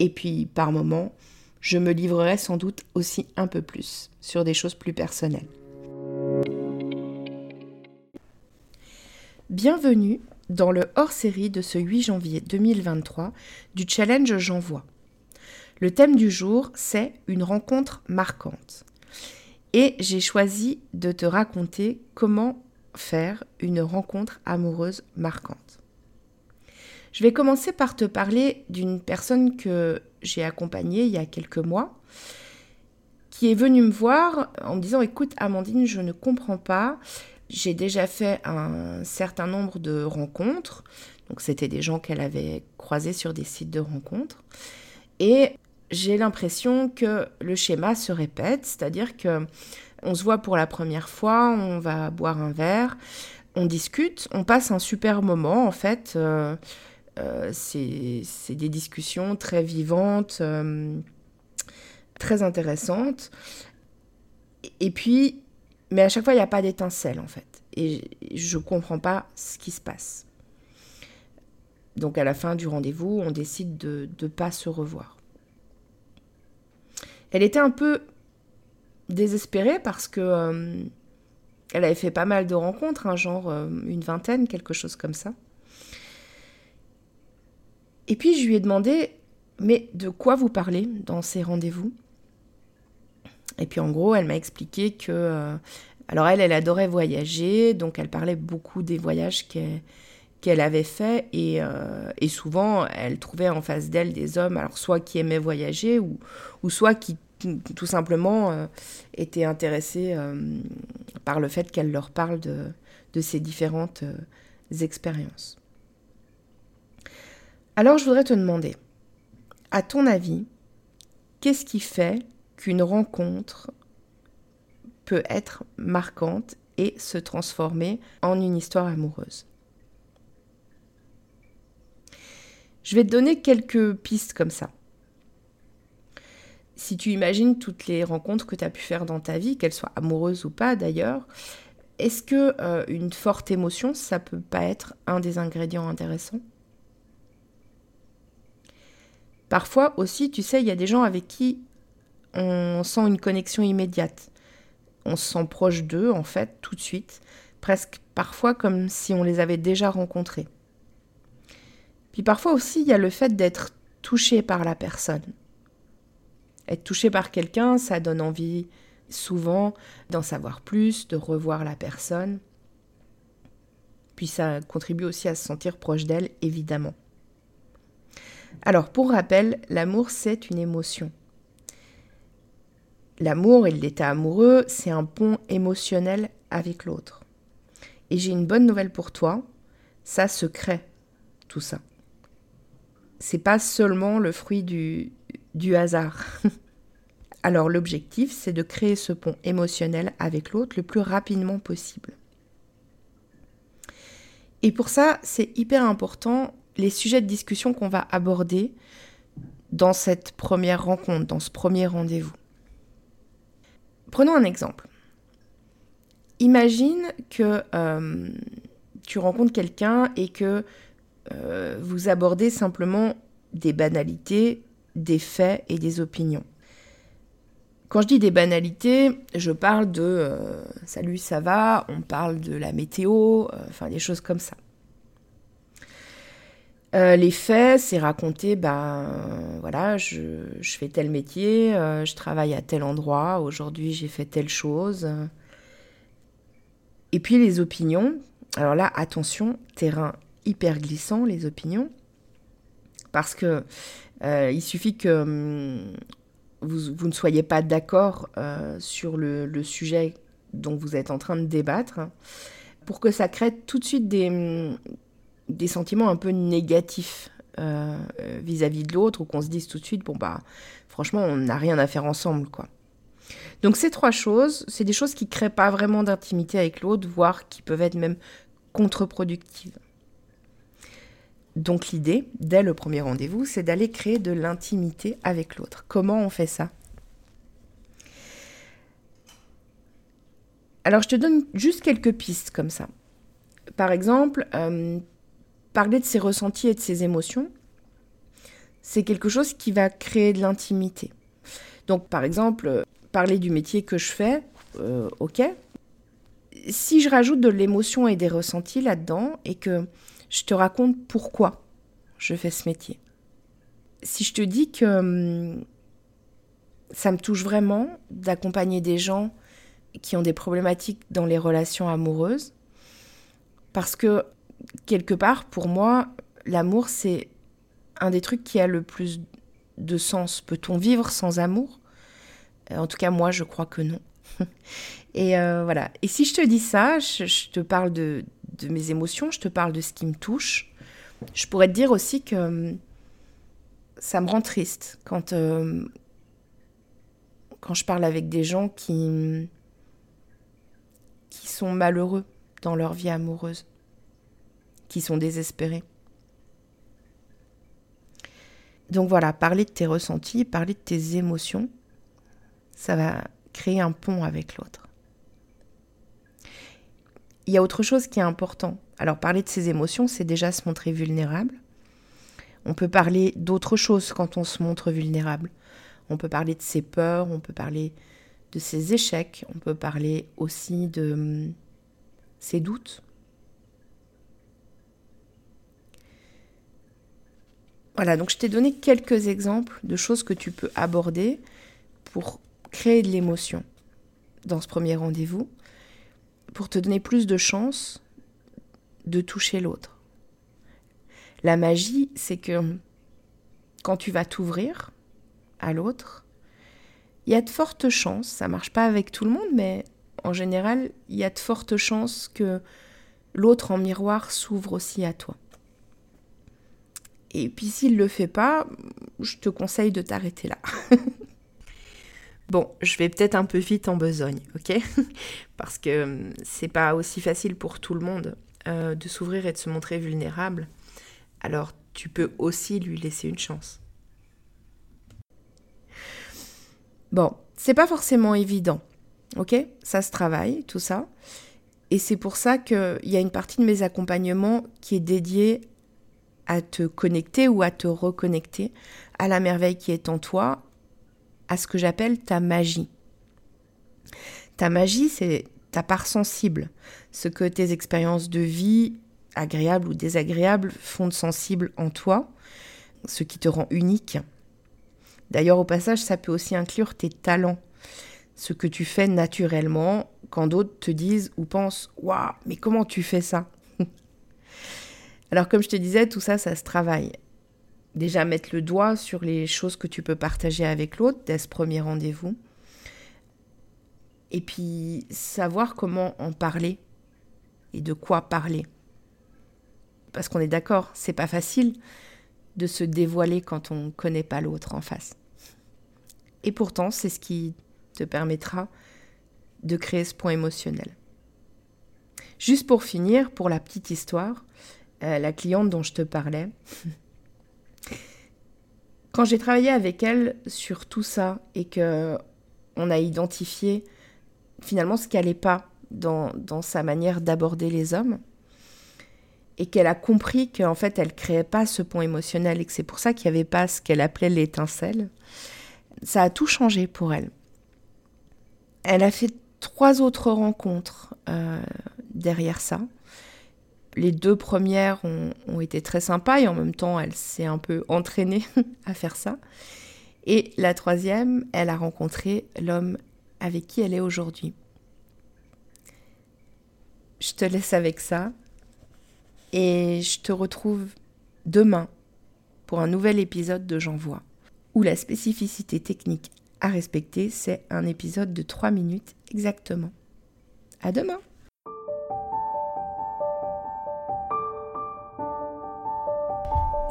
Et puis, par moments, je me livrerai sans doute aussi un peu plus sur des choses plus personnelles. Bienvenue dans le hors-série de ce 8 janvier 2023 du challenge J'envoie. Le thème du jour, c'est une rencontre marquante. Et j'ai choisi de te raconter comment faire une rencontre amoureuse marquante. Je vais commencer par te parler d'une personne que j'ai accompagnée il y a quelques mois, qui est venue me voir en me disant Écoute, Amandine, je ne comprends pas. J'ai déjà fait un certain nombre de rencontres. Donc, c'était des gens qu'elle avait croisés sur des sites de rencontres. Et j'ai l'impression que le schéma se répète, c'est-à-dire que on se voit pour la première fois, on va boire un verre, on discute, on passe un super moment en fait. Euh, c'est des discussions très vivantes, euh, très intéressantes. Et puis, mais à chaque fois, il n'y a pas d'étincelle en fait. Et je ne comprends pas ce qui se passe. Donc à la fin du rendez-vous, on décide de ne pas se revoir. Elle était un peu désespérée parce que euh, elle avait fait pas mal de rencontres, un hein, genre une vingtaine, quelque chose comme ça. Et puis je lui ai demandé, mais de quoi vous parlez dans ces rendez-vous? Et puis en gros, elle m'a expliqué que... Euh, alors elle, elle adorait voyager, donc elle parlait beaucoup des voyages qu'elle avait fait euh, et, souvent elle trouvait en face d'elle des hommes, alors soit qui aimaient voyager ou, soit qui tout simplement euh, étaient intéressés par le fait qu'elle leur parle de, de ces différentes expériences. Alors je voudrais te demander, à ton avis, qu'est-ce qui fait qu'une rencontre peut être marquante et se transformer en une histoire amoureuse? Je vais te donner quelques pistes comme ça. Si tu imagines toutes les rencontres que tu as pu faire dans ta vie, qu'elles soient amoureuses ou pas d'ailleurs, est-ce que euh, une forte émotion, ça peut pas être un des ingrédients intéressants? Parfois aussi, tu sais, il y a des gens avec qui on sent une connexion immédiate. On se sent proche d'eux, en fait, tout de suite, presque parfois comme si on les avait déjà rencontrés. Puis parfois aussi, il y a le fait d'être touché par la personne. Être touché par quelqu'un, ça donne envie souvent d'en savoir plus, de revoir la personne. Puis ça contribue aussi à se sentir proche d'elle, évidemment. Alors, pour rappel, l'amour, c'est une émotion. L'amour et l'état amoureux, c'est un pont émotionnel avec l'autre. Et j'ai une bonne nouvelle pour toi, ça se crée, tout ça. C'est pas seulement le fruit du, du hasard. Alors l'objectif, c'est de créer ce pont émotionnel avec l'autre le plus rapidement possible. Et pour ça, c'est hyper important les sujets de discussion qu'on va aborder dans cette première rencontre, dans ce premier rendez-vous. Prenons un exemple. Imagine que euh, tu rencontres quelqu'un et que euh, vous abordez simplement des banalités, des faits et des opinions. Quand je dis des banalités, je parle de euh, salut, ça va, on parle de la météo, enfin des choses comme ça. Euh, les faits, c'est raconter, ben voilà, je, fais tel métier, je travaille à tel endroit, aujourd'hui j'ai fait telle chose. Et puis les opinions, alors là, attention, terrain hyper glissant, les opinions, parce que il suffit que hum, vous, ne soyez pas d'accord euh, sur le, sujet dont vous êtes en train de débattre, pour que ça crée tout de suite des, des sentiments un peu négatifs euh, vis-à-vis de l'autre, ou qu'on se dise tout de suite, bon bah franchement, on n'a rien à faire ensemble, quoi. Donc ces trois choses, c'est des choses qui ne créent pas vraiment d'intimité avec l'autre, voire qui peuvent être même contre-productives. Donc l'idée, dès le premier rendez-vous, c'est d'aller créer de l'intimité avec l'autre. Comment on fait ça? Alors je te donne juste quelques pistes comme ça. Par exemple, euh, parler de ses ressentis et de ses émotions, c'est quelque chose qui va créer de l'intimité. Donc par exemple, parler du métier que je fais, euh, ok. Si je rajoute de l'émotion et des ressentis là-dedans et que je te raconte pourquoi je fais ce métier. Si je te dis que hum, ça me touche vraiment d'accompagner des gens qui ont des problématiques dans les relations amoureuses, parce que quelque part, pour moi, l'amour, c'est un des trucs qui a le plus de sens. Peut-on vivre sans amour? En tout cas, moi, je crois que non. Et euh, voilà. Et si je te dis ça, je te parle de, mes émotions, je te parle de ce qui me touche. Je pourrais te dire aussi que hum, ça me rend triste quand, euh, quand je parle avec des gens qui, qui sont malheureux dans leur vie amoureuse, qui sont désespérés. Donc voilà, parler de tes ressentis, parler de tes émotions, ça va créer un pont avec l'autre il y a autre chose qui est important. Alors parler de ses émotions, c'est déjà se montrer vulnérable. On peut parler d'autre chose quand on se montre vulnérable. On peut parler de ses peurs, on peut parler de ses échecs, on peut parler aussi de hum, ses doutes. Voilà, donc je t'ai donné quelques exemples de choses que tu peux aborder pour créer de l'émotion dans ce premier rendez-vous pour te donner plus de chances de toucher l'autre. La magie, c'est que quand tu vas t'ouvrir à l'autre, il y a de fortes chances, ça marche pas avec tout le monde, mais en général, il y a de fortes chances que l'autre en miroir s'ouvre aussi à toi. Et puis s'il ne le fait pas, je te conseille de t'arrêter là. Bon, je vais peut-être un peu vite en besogne, ok? Parce que hum, c'est pas aussi facile pour tout le monde euh, de s'ouvrir et de se montrer vulnérable. Alors tu peux aussi lui laisser une chance. Bon, c'est pas forcément évident, ok? Ça se travaille, tout ça. Et c'est pour ça qu'il y a une partie de mes accompagnements qui est dédiée à te connecter ou à te reconnecter à la merveille qui est en toi à ce que j'appelle ta magie. Ta magie, c'est ta part sensible, ce que tes expériences de vie, agréables ou désagréables, font de sensible en toi, ce qui te rend unique. D'ailleurs, au passage, ça peut aussi inclure tes talents, ce que tu fais naturellement quand d'autres te disent ou pensent Waouh, mais comment tu fais ça? Alors, comme je te disais, tout ça, ça se travaille. Déjà, mettre le doigt sur les choses que tu peux partager avec l'autre dès ce premier rendez-vous. Et puis, savoir comment en parler et de quoi parler. Parce qu'on est d'accord, c'est pas facile de se dévoiler quand on ne connaît pas l'autre en face. Et pourtant, c'est ce qui te permettra de créer ce point émotionnel. Juste pour finir, pour la petite histoire, euh, la cliente dont je te parlais, quand j'ai travaillé avec elle sur tout ça et que on a identifié finalement ce qui n'allait pas dans, dans sa manière d'aborder les hommes, et qu'elle a compris qu'en fait elle créait pas ce pont émotionnel et que c'est pour ça qu'il n'y avait pas ce qu'elle appelait l'étincelle, ça a tout changé pour elle. Elle a fait trois autres rencontres euh, derrière ça. Les deux premières ont, été très sympas et en même temps elle s'est un peu entraînée à faire ça. Et la troisième, elle a rencontré l'homme avec qui elle est aujourd'hui. Je te laisse avec ça. Et je te retrouve demain pour un nouvel épisode de J'envoie, où la spécificité technique à respecter, c'est un épisode de 3 minutes exactement. À demain!